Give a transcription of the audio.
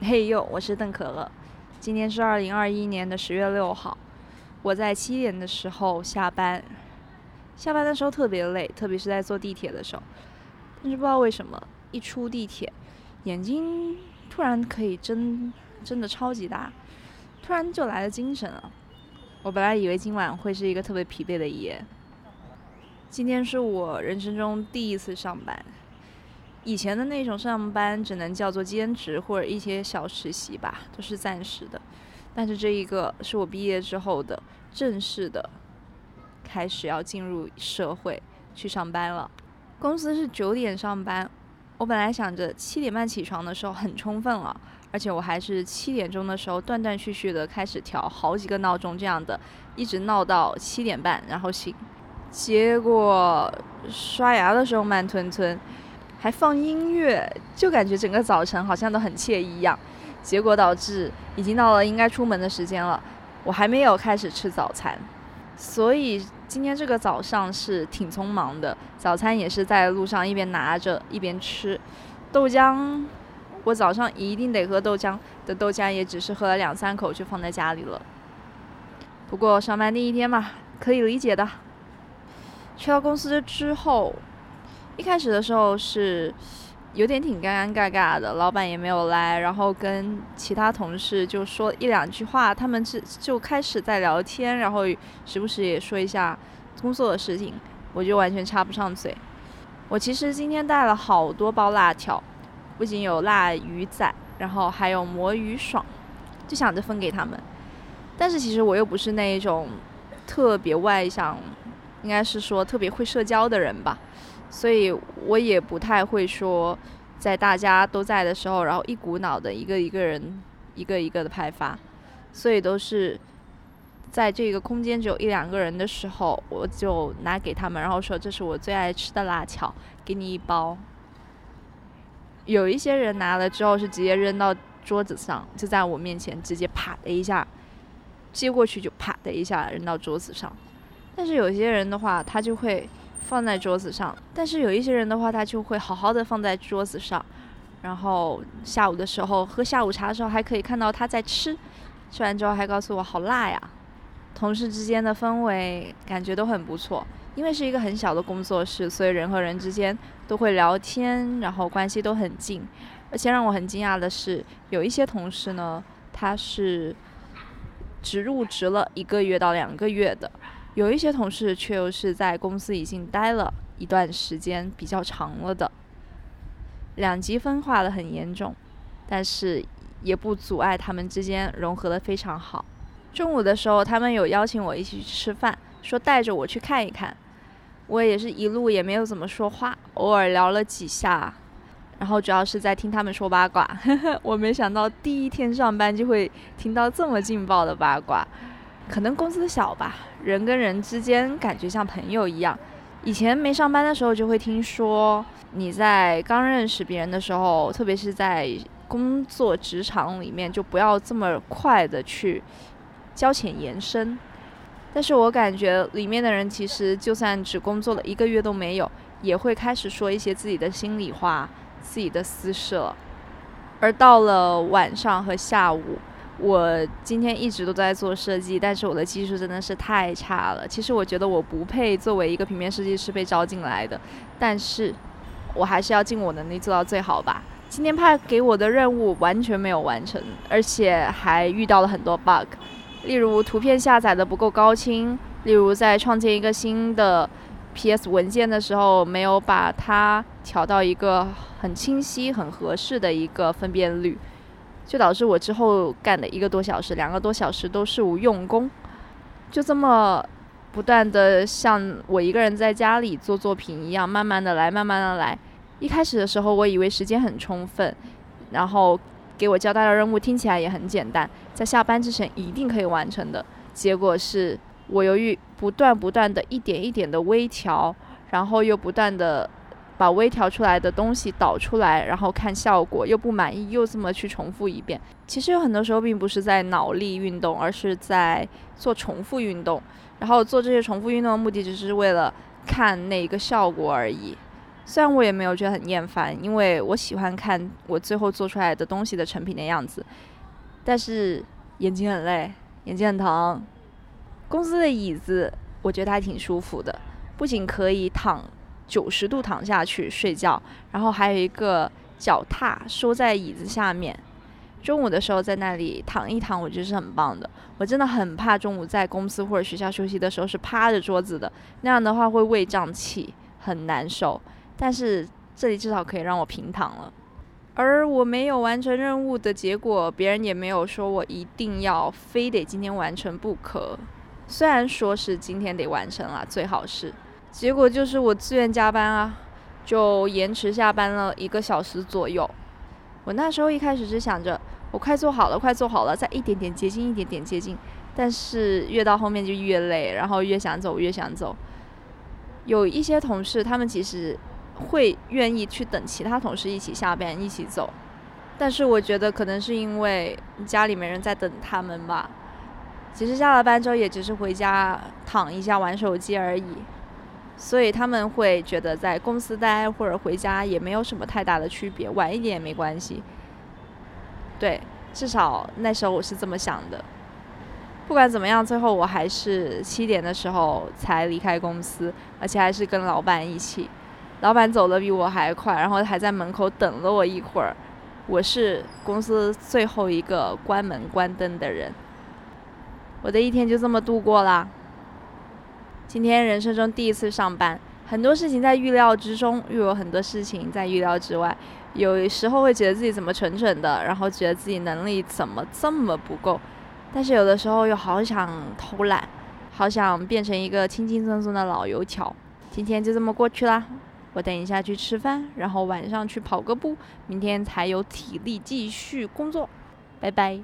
嘿呦，我是邓可乐。今天是二零二一年的十月六号，我在七点的时候下班。下班的时候特别累，特别是在坐地铁的时候。但是不知道为什么，一出地铁，眼睛突然可以睁睁的超级大，突然就来了精神了。我本来以为今晚会是一个特别疲惫的一夜。今天是我人生中第一次上班。以前的那种上班只能叫做兼职或者一些小实习吧，都是暂时的。但是这一个是我毕业之后的正式的。开始要进入社会去上班了，公司是九点上班，我本来想着七点半起床的时候很充分了，而且我还是七点钟的时候断断续续的开始调好几个闹钟这样的，一直闹到七点半然后醒，结果刷牙的时候慢吞吞，还放音乐，就感觉整个早晨好像都很惬意一样，结果导致已经到了应该出门的时间了，我还没有开始吃早餐，所以。今天这个早上是挺匆忙的，早餐也是在路上一边拿着一边吃。豆浆，我早上一定得喝豆浆的豆浆也只是喝了两三口就放在家里了。不过上班第一天嘛，可以理解的。去到公司之后，一开始的时候是。有点挺尴尴尬尬的，老板也没有来，然后跟其他同事就说一两句话，他们就就开始在聊天，然后时不时也说一下工作的事情，我就完全插不上嘴。我其实今天带了好多包辣条，不仅有辣鱼仔，然后还有魔芋爽，就想着分给他们。但是其实我又不是那一种特别外向，应该是说特别会社交的人吧。所以我也不太会说，在大家都在的时候，然后一股脑的一个一个人，一个一个的派发，所以都是在这个空间只有一两个人的时候，我就拿给他们，然后说这是我最爱吃的辣条，给你一包。有一些人拿了之后是直接扔到桌子上，就在我面前直接啪的一下接过去，就啪的一下扔到桌子上。但是有些人的话，他就会。放在桌子上，但是有一些人的话，他就会好好的放在桌子上，然后下午的时候喝下午茶的时候，还可以看到他在吃，吃完之后还告诉我好辣呀。同事之间的氛围感觉都很不错，因为是一个很小的工作室，所以人和人之间都会聊天，然后关系都很近。而且让我很惊讶的是，有一些同事呢，他是只入职了一个月到两个月的。有一些同事却又是在公司已经待了一段时间比较长了的，两极分化的很严重，但是也不阻碍他们之间融合的非常好。中午的时候，他们有邀请我一起去吃饭，说带着我去看一看。我也是一路也没有怎么说话，偶尔聊了几下，然后主要是在听他们说八卦。我没想到第一天上班就会听到这么劲爆的八卦。可能工资小吧，人跟人之间感觉像朋友一样。以前没上班的时候，就会听说你在刚认识别人的时候，特别是在工作职场里面，就不要这么快的去交浅言深。但是我感觉里面的人其实就算只工作了一个月都没有，也会开始说一些自己的心里话、自己的私事了。而到了晚上和下午。我今天一直都在做设计，但是我的技术真的是太差了。其实我觉得我不配作为一个平面设计师被招进来的，但是我还是要尽我能力做到最好吧。今天派给我的任务完全没有完成，而且还遇到了很多 bug，例如图片下载的不够高清，例如在创建一个新的 PS 文件的时候没有把它调到一个很清晰、很合适的一个分辨率。就导致我之后干的一个多小时、两个多小时都是无用功，就这么不断的像我一个人在家里做作品一样，慢慢的来，慢慢的来。一开始的时候，我以为时间很充分，然后给我交代的任务听起来也很简单，在下班之前一定可以完成的。结果是我由于不断不断的一点一点的微调，然后又不断的。把微调出来的东西导出来，然后看效果，又不满意，又这么去重复一遍。其实有很多时候并不是在脑力运动，而是在做重复运动。然后做这些重复运动的目的，只是为了看那一个效果而已。虽然我也没有觉得很厌烦，因为我喜欢看我最后做出来的东西的成品的样子，但是眼睛很累，眼睛很疼。公司的椅子我觉得还挺舒服的，不仅可以躺九十度躺下去睡觉，然后还有一个脚踏收在椅子下面。中午的时候在那里躺一躺，我觉得是很棒的。我真的很怕中午在公司或者学校休息的时候是趴着桌子的，那样的话会胃胀气，很难受。但是这里至少可以让我平躺了，而我没有完成任务的结果，别人也没有说我一定要非得今天完成不可。虽然说是今天得完成了，最好是，结果就是我自愿加班啊，就延迟下班了一个小时左右。我那时候一开始是想着，我快做好了，快做好了，再一点点接近，一点点接近。但是越到后面就越累，然后越想走，越想走。有一些同事，他们其实。会愿意去等其他同事一起下班一起走，但是我觉得可能是因为家里没人在等他们吧。其实下了班之后也只是回家躺一下玩手机而已，所以他们会觉得在公司待或者回家也没有什么太大的区别，晚一点也没关系。对，至少那时候我是这么想的。不管怎么样，最后我还是七点的时候才离开公司，而且还是跟老板一起。老板走的比我还快，然后还在门口等了我一会儿。我是公司最后一个关门关灯的人。我的一天就这么度过啦。今天人生中第一次上班，很多事情在预料之中，又有很多事情在预料之外。有时候会觉得自己怎么蠢蠢的，然后觉得自己能力怎么这么不够。但是有的时候又好想偷懒，好想变成一个轻轻松松的老油条。今天就这么过去啦。我等一下去吃饭，然后晚上去跑个步，明天才有体力继续工作。拜拜。